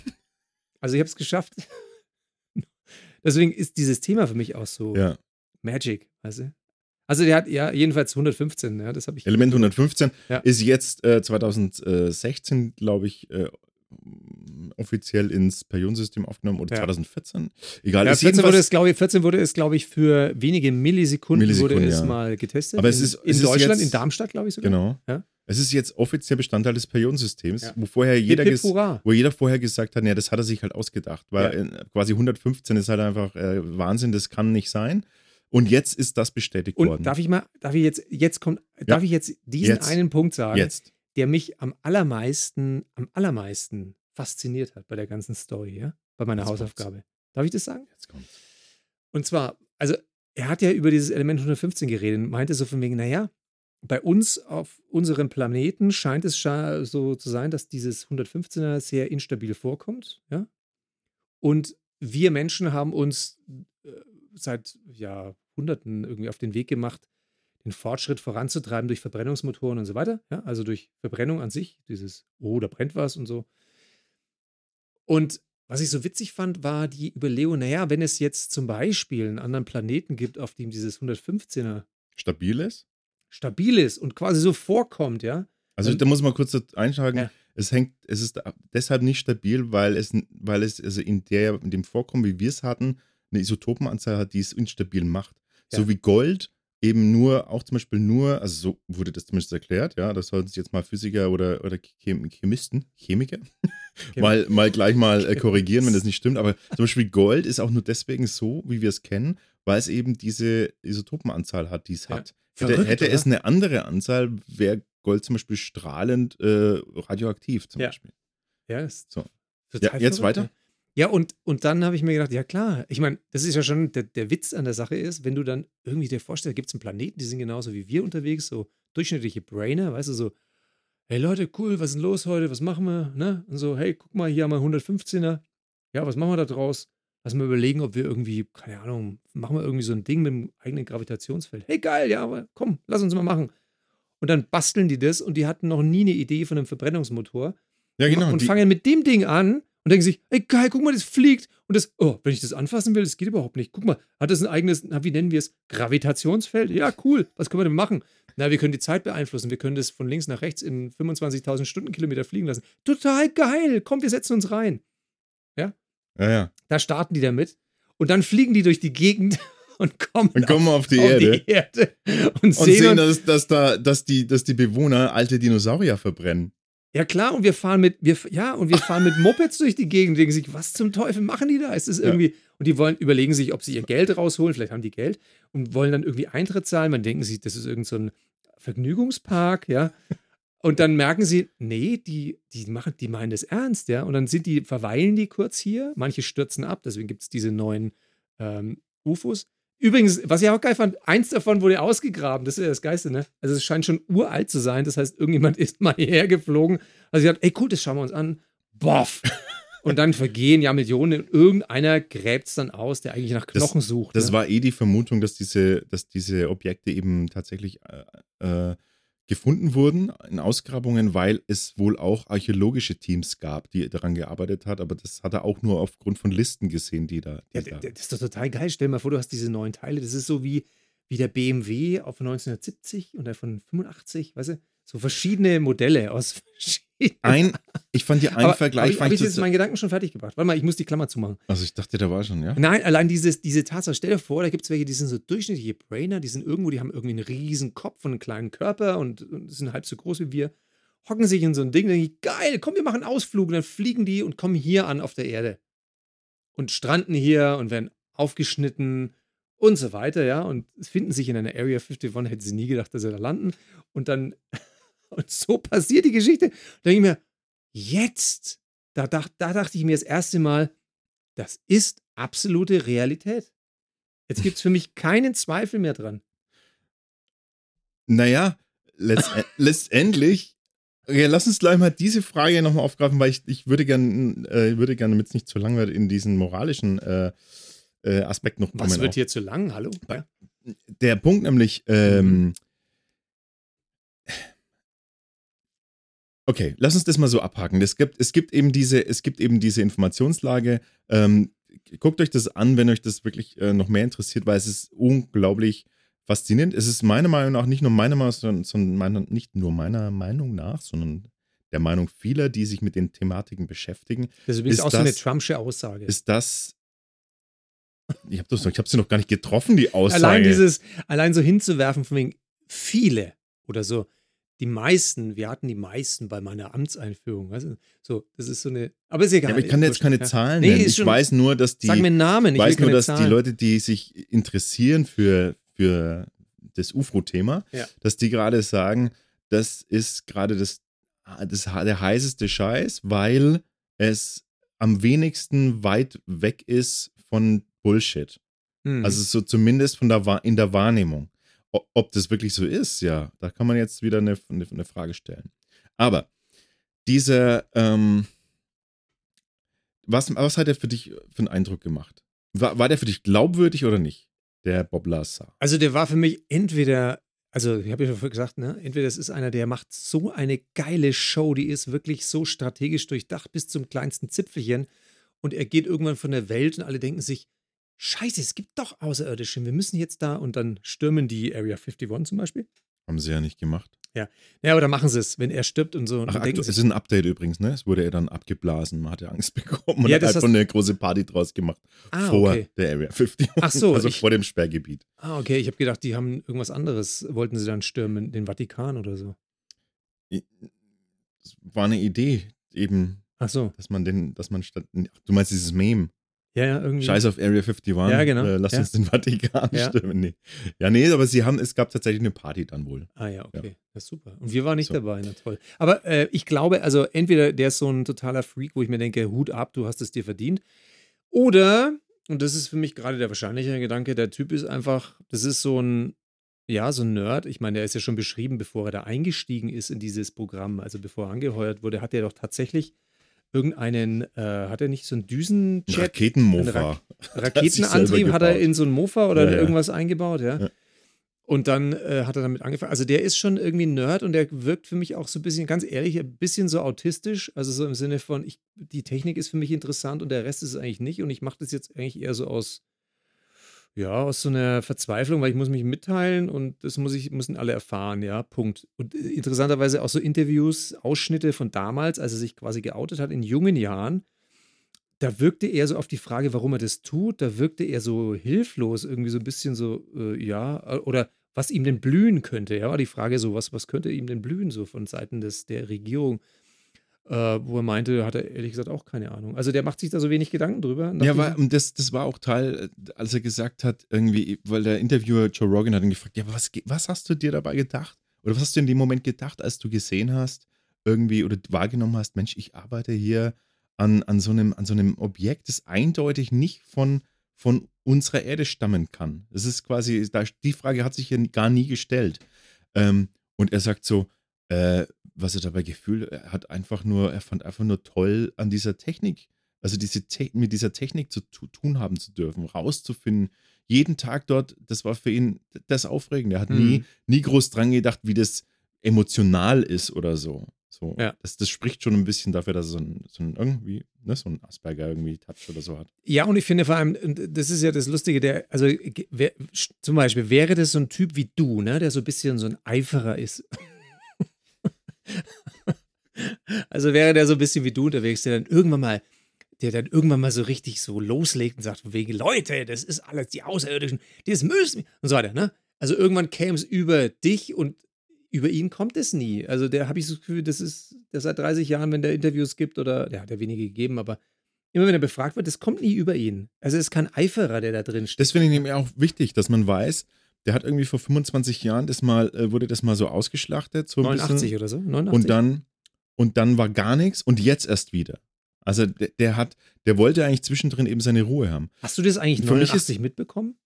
Also ich habe es geschafft. *laughs* Deswegen ist dieses Thema für mich auch so Ja. Magic, weißt du? Also der hat ja jedenfalls 115, ja, das habe ich. Element 115 Ja. ist jetzt äh, 2016, glaube ich, äh, offiziell ins Periodensystem aufgenommen oder Ja. 2014. Egal, Ja, ist 14 wurde es, glaube ich, 14 wurde es, glaube ich, für wenige Millisekunden, Millisekunden, wurde es ja. mal getestet. Aber es in, ist- in ist Deutschland, jetzt- in Darmstadt, glaube ich sogar. Genau. Ja. Es ist jetzt offiziell Bestandteil des Periodensystems, wo vorher jeder Hip, hip, wo jeder vorher gesagt hat, ja, das hat er sich halt ausgedacht, weil quasi 115 ist halt einfach äh, Wahnsinn, das kann nicht sein. Und jetzt ist das bestätigt Und worden. darf ich mal, darf ich jetzt, jetzt kommt, darf ich jetzt diesen Jetzt. einen Punkt sagen, jetzt. Der mich am allermeisten, am allermeisten fasziniert hat bei der ganzen Story, ja? Bei meiner Jetzt kommt's. Hausaufgabe. Darf ich das sagen? Jetzt kommt's. Und zwar, also er hat ja über dieses Element 115 geredet und meinte so von wegen, naja, bei uns auf unserem Planeten scheint es so zu sein, dass dieses 115er sehr instabil vorkommt, ja. Und wir Menschen haben uns äh, seit Jahrhunderten irgendwie auf den Weg gemacht, den Fortschritt voranzutreiben durch Verbrennungsmotoren und so weiter, ja, also durch Verbrennung an sich, dieses, oh, da brennt was und so. Und was ich so witzig fand, war die Überlegung, naja, wenn es jetzt zum Beispiel einen anderen Planeten gibt, auf dem dieses 115er Stabil ist? stabil ist und quasi so vorkommt, ja. Also da muss man kurz einschlagen. Ja. Es hängt, es ist deshalb nicht stabil, weil es, weil es also in der, in dem Vorkommen, wie wir es hatten, eine Isotopenanzahl hat, die es instabil macht. Ja. So wie Gold eben nur, auch zum Beispiel nur, also so wurde das zumindest erklärt, ja, das sollten sich jetzt mal Physiker oder, oder Chem Chemisten, Chemiker, *laughs* mal, mal gleich mal äh, korrigieren, wenn das *laughs* nicht stimmt. Aber zum Beispiel Gold ist auch nur deswegen so, wie wir es kennen, weil es eben diese Isotopenanzahl hat, die es Ja. hat. Hätte, Verrückt, hätte es oder? eine andere Anzahl, wäre Gold zum Beispiel strahlend äh, radioaktiv zum Ja. Beispiel. Ja, ist So. Ja, jetzt verrückt, weiter? Ja, und, und dann habe ich mir gedacht, ja klar, ich meine, das ist ja schon, der, der Witz an der Sache ist, wenn du dann irgendwie dir vorstellst, gibt es einen Planeten, die sind genauso wie wir unterwegs, so durchschnittliche Brainer, weißt du, so, hey Leute, cool, was ist denn los heute, was machen wir, ne? Und so, hey, guck mal, hier haben wir 115er, ja, was machen wir da draus? Lass mal überlegen, ob wir irgendwie, keine Ahnung, machen wir irgendwie so ein Ding mit dem eigenen Gravitationsfeld. Hey, geil, ja, aber komm, lass uns mal machen. Und dann basteln die das und die hatten noch nie eine Idee von einem Verbrennungsmotor Ja, genau. und die, fangen mit dem Ding an und denken sich, ey geil, guck mal, das fliegt. Und das, oh, wenn ich das anfassen will, das geht überhaupt nicht. Guck mal, hat das ein eigenes, na, wie nennen wir es? Gravitationsfeld? Ja, cool. Was können wir denn machen? Na, wir können die Zeit beeinflussen. Wir können das von links nach rechts in 25.000 Stundenkilometer fliegen lassen. Total geil. Komm, wir setzen uns rein. ja, ja. Da starten die damit. Und dann fliegen die durch die Gegend *laughs* und kommen, Dann kommen wir auf die auf Erde die Erde und, und sehen, uns, dass, dass, da, dass, die, dass die Bewohner alte Dinosaurier verbrennen. Ja klar, und wir fahren mit, wir, ja, und wir fahren mit Mopeds durch die Gegend, denken sich, was zum Teufel machen die da? Ist das Ja. irgendwie, und die wollen, überlegen sich, ob sie ihr Geld rausholen, vielleicht haben die Geld und wollen dann irgendwie Eintritt zahlen. Man denken sich, das ist irgend so ein Vergnügungspark, ja. Und dann merken sie, nee, die, die machen, die meinen das ernst, ja. Und dann sind die, verweilen die kurz hier, manche stürzen ab, deswegen gibt es diese neuen ähm, UFOs. Übrigens, was ich auch geil fand, eins davon wurde ausgegraben, das ist ja das Geiste, ne? Also es scheint schon uralt zu sein, das heißt, irgendjemand *laughs* ist mal hierher geflogen, also sie hat, ey cool, das schauen wir uns an, boff. *laughs* Und dann vergehen ja Millionen, und irgendeiner gräbt es dann aus, der eigentlich nach Das- Knochen sucht. Das ne? war eh die Vermutung, dass diese, dass diese Objekte eben tatsächlich äh, äh, gefunden wurden in Ausgrabungen, weil es wohl auch archäologische Teams gab, die daran gearbeitet hat, aber das hat er auch nur aufgrund von Listen gesehen, die da. Die Ja, da. das ist doch total geil. Stell dir mal vor, du hast diese neuen Teile. Das ist so wie, wie der BMW auf 1970 und der von 85, weißt du? So verschiedene Modelle aus *laughs* verschiedenen. *laughs* Ein, Ich fand die einen Aber Vergleich. habe ich, ich jetzt meinen Gedanken schon fertig gebracht? Warte mal, ich muss die Klammer zumachen. also ich dachte, da war schon, ja. Nein, allein dieses, diese Tatsache, stell dir vor, da gibt es welche, die sind so durchschnittliche Brainer, die sind irgendwo, die haben irgendwie einen riesen Kopf und einen kleinen Körper und, und sind halb so groß wie wir, hocken sich in so ein Ding, denke ich, geil, komm, wir machen einen Ausflug und dann fliegen die und kommen hier an auf der Erde und stranden hier und werden aufgeschnitten und so weiter, ja, und finden sich in einer Area 51, hätte sie nie gedacht, dass sie da landen und dann, und so passiert die Geschichte, da denke ich mir, jetzt, da, dacht, da dachte ich mir das erste Mal, das ist absolute Realität. Jetzt gibt es für mich keinen Zweifel mehr dran. Naja, letzt, *laughs* letztendlich, ja, lass uns gleich mal diese Frage nochmal aufgreifen, weil ich, ich würde gerne, äh, würde gerne, damit es nicht zu lang wird, in diesen moralischen äh, äh, Aspekt noch kommen. Was wird auch. hier zu lang? Hallo? Bei- Der Punkt nämlich, ähm, okay, lass uns das mal so abhaken. Es gibt, es gibt eben diese, es gibt eben diese Informationslage. Ähm, guckt euch das an, wenn euch das wirklich äh, noch mehr interessiert, weil es ist unglaublich faszinierend. Es ist meiner Meinung nach nicht nur meiner Meinung, sondern, sondern meiner, nicht nur meiner Meinung nach, sondern der Meinung vieler, die sich mit den Thematiken beschäftigen, Das ist übrigens auch so eine das- Trumpsche Aussage. ist das. Ich habe das, habe sie noch gar nicht getroffen, die Aussage. allein dieses, allein so hinzuwerfen von wegen viele oder so, die meisten, wir hatten die meisten bei meiner Amtseinführung. Weißt du? So, das ist so eine. Aber ist egal. Ja, aber ich kann jetzt keine. Zahlen Nee, nennen. ist Ich schon- weiß nur, dass die, Sag mir Namen. ich weiß nur, dass Zahlen. die Leute, die sich interessieren für, für das UFO-Thema, Ja. dass die gerade sagen, das ist gerade das, das, der heißeste Scheiß, weil es am wenigsten weit weg ist von Bullshit. Hm. Also so zumindest von der, in der Wahrnehmung. Ob das wirklich so ist, ja, da kann man jetzt wieder eine, eine, eine Frage stellen. Aber dieser, ähm, was, was hat er für dich für einen Eindruck gemacht? War, war der für dich glaubwürdig oder nicht? Der Bob Lazar. Also der war für mich entweder, also ich habe ja schon gesagt, ne, entweder es ist einer, der macht so eine geile Show, die ist wirklich so strategisch durchdacht bis zum kleinsten Zipfelchen und er geht irgendwann von der Welt und alle denken sich, scheiße, es gibt doch Außerirdische, wir müssen jetzt da und dann stürmen die Area 51 zum Beispiel. Haben sie ja nicht gemacht. Ja, aber dann machen sie es, wenn er stirbt und so. Und Ach, aktu- es ist ein Update übrigens, ne? Es wurde ja dann abgeblasen. Man hatte Angst *laughs* bekommen und Ja, hat das einfach eine große Party draus gemacht. ah, vor okay. der Area 50. Ach so, Also ich- vor dem Sperrgebiet. Ah, okay, ich habe gedacht, die haben irgendwas anderes, wollten sie dann stürmen, den Vatikan oder so. Das war eine Idee, eben, Ach so, dass man den, dass man statt. Du meinst dieses Meme? Ja, ja, irgendwie. Scheiß auf Area 51. Ja, genau. Äh, lass Ja. uns den Vatikan Ja. stimmen. Nee. Ja, nee, aber sie haben, es gab tatsächlich eine Party dann wohl. Ah ja, okay. Das ist super. Und wir waren nicht So. dabei, na toll. Aber äh, ich glaube, also entweder der ist so ein totaler Freak, wo ich mir denke, Hut ab, du hast es dir verdient. Oder, und das ist für mich gerade der wahrscheinlichere Gedanke, der Typ ist einfach, das ist so ein, ja, so ein Nerd. Ich meine, der ist ja schon beschrieben, bevor er da eingestiegen ist in dieses Programm, also bevor er angeheuert wurde, hat er doch tatsächlich irgendeinen, äh, hat er nicht so einen Ein Düsenjet, Raketenmofa. *laughs* Raketenantrieb selber hat er in so ein Mofa oder Ja, ja. irgendwas eingebaut, ja. Ja. Und dann äh, hat er damit angefangen. Also der ist schon irgendwie ein Nerd und der wirkt für mich auch so ein bisschen, ganz ehrlich, ein bisschen so autistisch. Also so im Sinne von, ich, die Technik ist für mich interessant und der Rest ist es eigentlich nicht. Und ich mache das jetzt eigentlich eher so aus, ja, aus so einer Verzweiflung, weil ich muss mich mitteilen und das muss ich, müssen alle erfahren, ja, Punkt. Und äh, interessanterweise auch so Interviews, Ausschnitte von damals, als er sich quasi geoutet hat in jungen Jahren da wirkte er so auf die Frage, warum er das tut, da wirkte er so hilflos, irgendwie so ein bisschen so, äh, ja, äh, oder was ihm denn blühen könnte. Ja, war die Frage so, was, was könnte ihm denn blühen, so von Seiten des, der Regierung, äh, wo er meinte, hat er ehrlich gesagt auch keine Ahnung. Also der macht sich da so wenig Gedanken drüber. Ja, war, das, das war auch Teil, äh, als er gesagt hat, irgendwie, weil der Interviewer Joe Rogan hat ihn gefragt, ja, was, was hast du dir dabei gedacht? Oder was hast du in dem Moment gedacht, als du gesehen hast, irgendwie, oder wahrgenommen hast, Mensch, ich arbeite hier an, an, so, einem, an so einem Objekt, das eindeutig nicht von, von unserer Erde stammen kann. Das ist quasi, da, die Frage hat sich ja gar nie gestellt. Ähm, und er sagt so, äh, was er dabei gefühlt, er hat einfach nur, er fand einfach nur toll an dieser Technik, also diese Te mit dieser Technik zu tu tun haben zu dürfen, rauszufinden, jeden Tag dort, das war für ihn das Aufregende. Er hat nie, Mhm. nie groß dran gedacht, wie das emotional ist oder so. so Ja. das, das spricht schon ein bisschen dafür, dass er so ein, so ein irgendwie, ne, so ein Asperger irgendwie Touch oder so hat. Ja, und ich finde vor allem, das ist ja das Lustige, der, also wer, zum Beispiel, wäre das so ein Typ wie du, ne, der so ein bisschen so ein Eiferer ist. *laughs* Also wäre der so ein bisschen wie du unterwegs, der dann irgendwann mal, der dann irgendwann mal so richtig so loslegt und sagt, wegen, Leute, das ist alles die Außerirdischen, das müssen und so weiter, ne? Also irgendwann käme es über dich und über ihn kommt es nie. Also der habe ich so das Gefühl, das ist der seit 30 Jahren, wenn der Interviews gibt oder der hat ja wenige gegeben, aber immer wenn er befragt wird, das kommt nie über ihn. Also es ist kein Eiferer, der da drin steht. Das finde ich nämlich auch wichtig, dass man weiß, der hat irgendwie vor 25 Jahren das mal, äh, wurde das mal so ausgeschlachtet. So 89 bisschen. oder so? 89? Und dann, und dann war gar nichts und jetzt erst wieder. Also der, der hat, der wollte eigentlich zwischendrin eben seine Ruhe haben. Hast du das eigentlich Für mich 89 mitbekommen?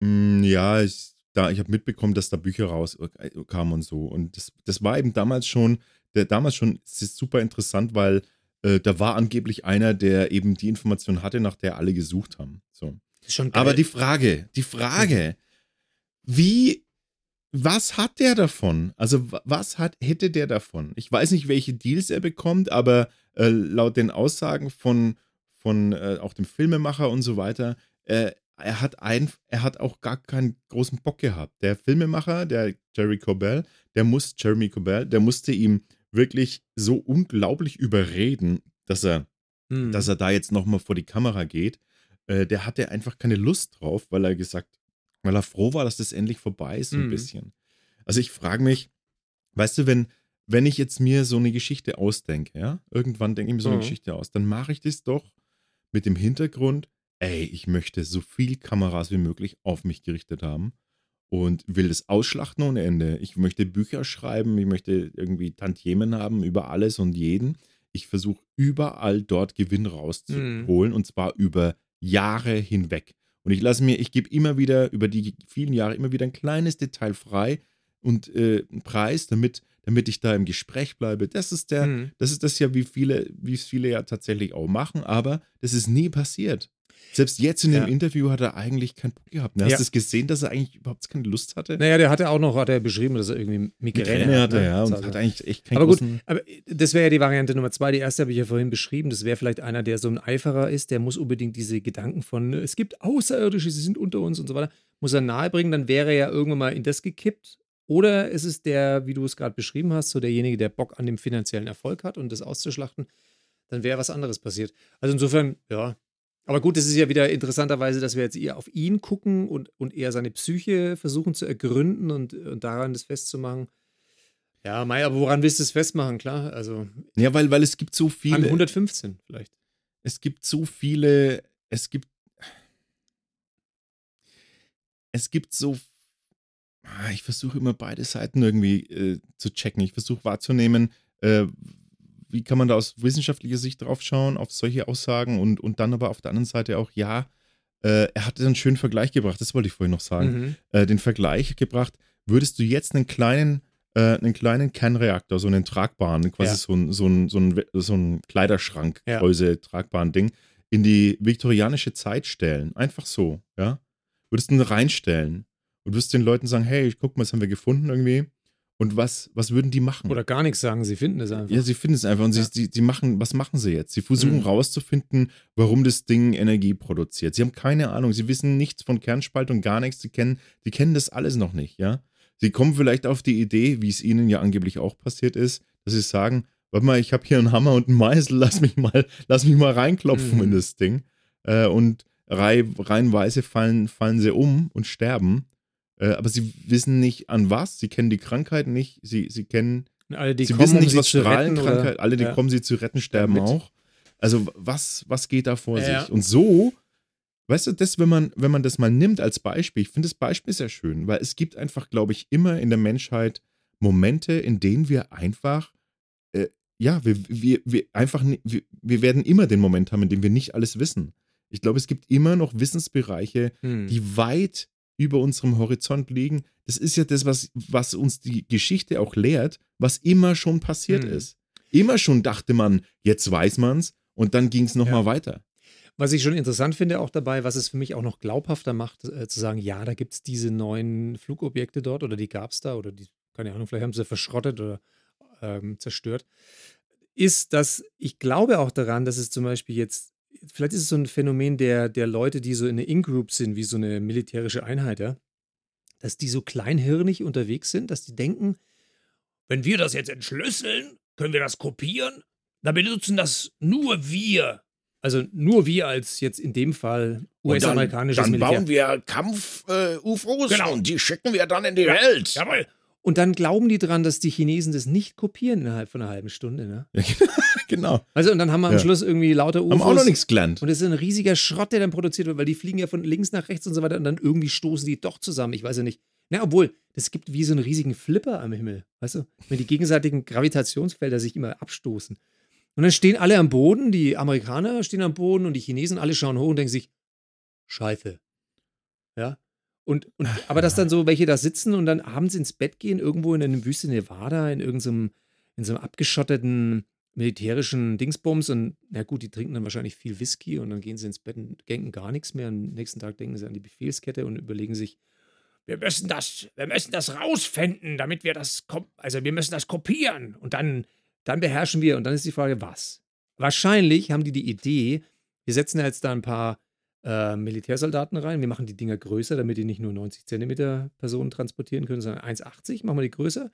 Mm, ja, ich, da, ich habe mitbekommen, dass da Bücher rauskamen und so. Und das, das war eben damals schon, der, damals schon, es ist super interessant, weil äh, da war angeblich einer, der eben die Information hatte, nach der alle gesucht haben. So. Ist. Aber die Frage, die Frage, wie, was hat der davon? Also wa- was hat, hätte der davon? Ich weiß nicht, welche Deals er bekommt, aber äh, laut den Aussagen von, von äh, auch dem Filmemacher und so weiter, äh, er hat ein, er hat auch gar keinen großen Bock gehabt. Der Filmemacher, der Jerry Corbell, der muss, Jeremy Corbell, der musste ihm wirklich so unglaublich überreden, dass er Hm. dass er da jetzt nochmal vor die Kamera geht. Äh, der hatte einfach keine Lust drauf, weil er gesagt, weil er froh war, dass das endlich vorbei ist, so ein Mhm. bisschen. Also ich frage mich, weißt du, wenn, wenn ich jetzt mir so eine Geschichte ausdenke, ja, irgendwann denke ich mir so eine Mhm. Geschichte aus, dann mache ich das doch mit dem Hintergrund, ey, ich möchte so viel Kameras wie möglich auf mich gerichtet haben und will das ausschlachten ohne Ende. Ich möchte Bücher schreiben, ich möchte irgendwie Tantiemen haben über alles und jeden. Ich versuche überall dort Gewinn rauszuholen und zwar über Jahre hinweg. Und ich lasse mir, ich gebe immer wieder über die vielen Jahre immer wieder ein kleines Detail frei und äh, einen Preis, damit, damit ich da im Gespräch bleibe. Das ist der, Hm. das ist das ja, wie viele, wie es viele ja tatsächlich auch machen, aber das ist nie passiert. Selbst jetzt in dem Ja. Interview hat er eigentlich keinen Bock gehabt. ne? Hast Ja. du es gesehen, dass er eigentlich überhaupt keine Lust hatte? Naja, der hatte auch noch, hat er beschrieben, dass er irgendwie Migräne, Migräne hatte ne? ja, und Das hat eigentlich echt keinen Aber gut, aber das wäre ja die Variante Nummer zwei. Die erste habe ich ja vorhin beschrieben. Das wäre vielleicht einer, der so ein Eiferer ist, der muss unbedingt diese Gedanken von, es gibt Außerirdische, sie sind unter uns und so weiter, muss er nahebringen. Dann wäre er ja irgendwann mal in das gekippt. Oder ist es der, wie du es gerade beschrieben hast, so derjenige, der Bock an dem finanziellen Erfolg hat und das auszuschlachten, dann wäre was anderes passiert. Also insofern, ja. Aber gut, es ist ja wieder interessanterweise, dass wir jetzt eher auf ihn gucken und, und eher seine Psyche versuchen zu ergründen und, und daran das festzumachen. Ja, Mai, aber woran willst du es festmachen? Klar, also Ja, weil, weil es gibt so an viele. 115 vielleicht. es gibt so viele, es gibt, es gibt so, Ah, ich versuche immer beide Seiten irgendwie äh, zu checken. Ich versuche wahrzunehmen, äh, wie kann man da aus wissenschaftlicher Sicht drauf schauen, auf solche Aussagen und, und dann aber auf der anderen Seite auch, ja, äh, er hatte einen schönen Vergleich gebracht, das wollte ich vorhin noch sagen. Mhm. Äh, den Vergleich gebracht, würdest du jetzt einen kleinen, äh, einen kleinen Kernreaktor, so einen tragbaren, quasi Ja. so ein, so ein, so ein, so ein Kleiderschrank, Ja. Größe, tragbaren Ding, in die viktorianische Zeit stellen. Einfach so, ja. Würdest du ihn reinstellen und würdest den Leuten sagen, hey, guck mal, das haben wir gefunden irgendwie. Und was, was würden die machen? Oder gar nichts sagen, sie finden es einfach. Ja, sie finden es einfach und Ja. sie, sie, sie machen, was machen sie jetzt? Sie versuchen Mhm. rauszufinden, warum das Ding Energie produziert. Sie haben keine Ahnung, sie wissen nichts von Kernspaltung, gar nichts, sie kennen, die kennen das alles noch nicht, ja. Sie kommen vielleicht auf die Idee, wie es ihnen ja angeblich auch passiert ist, dass sie sagen, warte mal, ich habe hier einen Hammer und einen Meißel, *laughs* lass mich mal, lass mich mal reinklopfen Mhm. in das Ding. Äh, und rei, reihenweise fallen, fallen sie um und sterben. Äh, aber sie wissen nicht an was, sie kennen die Krankheit nicht, sie, sie kennen alle, die sie kommen, wissen um nicht, sie was retten, Strahlenkrankheit, oder- alle, die ja. kommen, sie zu retten, sterben mit. auch. Also was, was geht da vor Ja. sich? Und so, weißt du, das, wenn man, wenn man das mal nimmt als Beispiel, ich finde das Beispiel sehr schön, weil es gibt einfach, glaube ich, immer in der Menschheit Momente, in denen wir einfach, äh, ja, wir, wir, wir einfach, wir, wir werden immer den Moment haben, in dem wir nicht alles wissen. Ich glaube, es gibt immer noch Wissensbereiche, Hm. die weit über unserem Horizont liegen. Das ist ja das, was, was uns die Geschichte auch lehrt, was immer schon passiert Hm. ist. Immer schon dachte man, jetzt weiß man's und dann ging es nochmal Ja. weiter. Was ich schon interessant finde auch dabei, was es für mich auch noch glaubhafter macht, äh, zu sagen, ja, da gibt es diese neuen Flugobjekte dort oder die gab es da oder die, keine Ahnung, vielleicht haben sie verschrottet oder ähm, zerstört, ist, dass ich glaube auch daran, dass es zum Beispiel jetzt, vielleicht ist es so ein Phänomen der, der Leute, die so in einer In-Group sind, wie so eine militärische Einheit, ja, dass die so kleinhirnig unterwegs sind, dass die denken, wenn wir das jetzt entschlüsseln, können wir das kopieren? Da benutzen das nur wir. Also nur wir als jetzt in dem Fall US-amerikanisches dann, Militär. dann bauen wir Kampf-UFOs Genau. und die schicken wir dann in die Welt. Jawohl. Und dann glauben die dran, dass die Chinesen das nicht kopieren innerhalb von einer halben Stunde. Ne? *laughs* Genau. Also und dann haben wir am Ja. Schluss irgendwie lauter UFOs. Haben auch noch nichts gelernt. Und es ist ein riesiger Schrott, der dann produziert wird, weil die fliegen ja von links nach rechts und so weiter und dann irgendwie stoßen die doch zusammen. Ich weiß ja nicht. Na, obwohl, es gibt wie so einen riesigen Flipper am Himmel. Weißt du? Wenn die gegenseitigen Gravitationsfelder sich immer abstoßen. Und dann stehen alle am Boden, die Amerikaner stehen am Boden und die Chinesen alle schauen hoch und denken sich, Scheiße. Ja. Und, und, aber dass dann so welche da sitzen und dann abends ins Bett gehen, irgendwo in der Wüste Nevada, in irgendeinem in so einem abgeschotteten militärischen Dingsbums und na gut, die trinken dann wahrscheinlich viel Whisky und dann gehen sie ins Bett und denken gar nichts mehr. Am nächsten Tag denken sie an die Befehlskette und überlegen sich, wir müssen das, wir müssen das rausfinden, damit wir das, also wir müssen das kopieren und dann, dann beherrschen wir und dann ist die Frage, was? Wahrscheinlich haben die die Idee, wir setzen jetzt da ein paar äh, Militärsoldaten rein, wir machen die Dinger größer, damit die nicht nur 90 Zentimeter Personen transportieren können, sondern 1,80, machen wir die größer.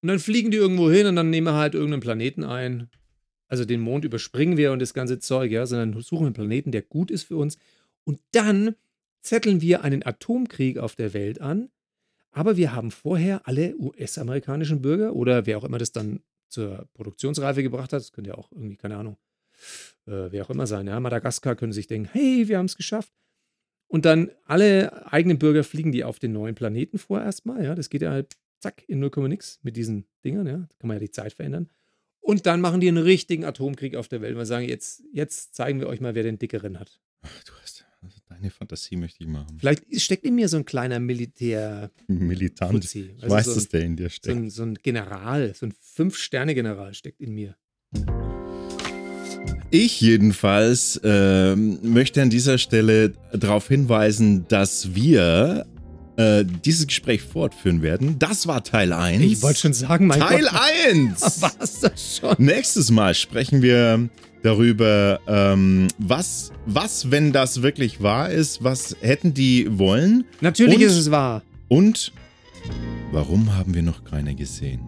Und dann fliegen die irgendwo hin und dann nehmen wir halt irgendeinen Planeten ein. Also den Mond überspringen wir und das ganze Zeug, ja, sondern suchen wir einen Planeten, der gut ist für uns. Und dann zetteln wir einen Atomkrieg auf der Welt an. Aber wir haben vorher alle US-amerikanischen Bürger oder wer auch immer das dann zur Produktionsreife gebracht hat, das könnte ja auch irgendwie, keine Ahnung, äh, wer auch immer sein, ja, Madagaskar können sich denken, hey, wir haben es geschafft. Und dann alle eigenen Bürger fliegen die auf den neuen Planeten vor erstmal, ja, das geht ja halt zack in 0, nix mit diesen Dingern, ja, da kann man ja die Zeit verändern. Und dann machen die einen richtigen Atomkrieg auf der Welt. Wir sagen, jetzt, jetzt zeigen wir euch mal, wer den dickeren hat. Ach, du hast, also deine Fantasie möchte ich machen. Vielleicht steckt in mir so ein kleiner Militär Militant. Fuzzi. Ich Also weiß, so ein- dass der in dir so steckt. ein, so ein General, so ein Fünf-Sterne-General steckt in mir. Ich jedenfalls ähm, möchte an dieser Stelle darauf hinweisen, dass wir äh, dieses Gespräch fortführen werden. Das war Teil 1. Ich wollte schon sagen, mein Teil Gott. 1! *laughs* Was das schon? Nächstes Mal sprechen wir darüber, ähm, was, was, wenn das wirklich wahr ist, was hätten die wollen Natürlich Und- ist es wahr. und warum haben wir noch keine gesehen?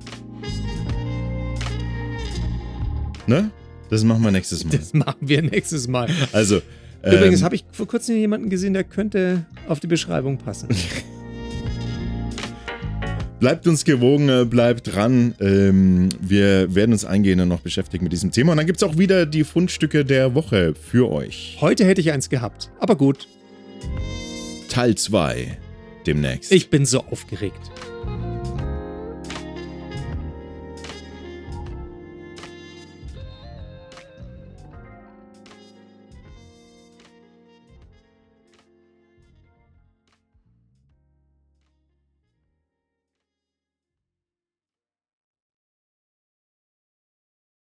Ne? Das machen wir nächstes Mal. Das machen wir nächstes Mal. Also, Übrigens ähm, habe ich vor kurzem jemanden gesehen, der könnte auf die Beschreibung passen. *laughs* bleibt uns gewogen, äh, bleibt dran. Ähm, wir werden uns eingehender noch beschäftigen mit diesem Thema. Und dann gibt es auch wieder die Fundstücke der Woche für euch. Heute hätte ich eins gehabt, aber gut. Teil 2 demnächst. Ich bin so aufgeregt.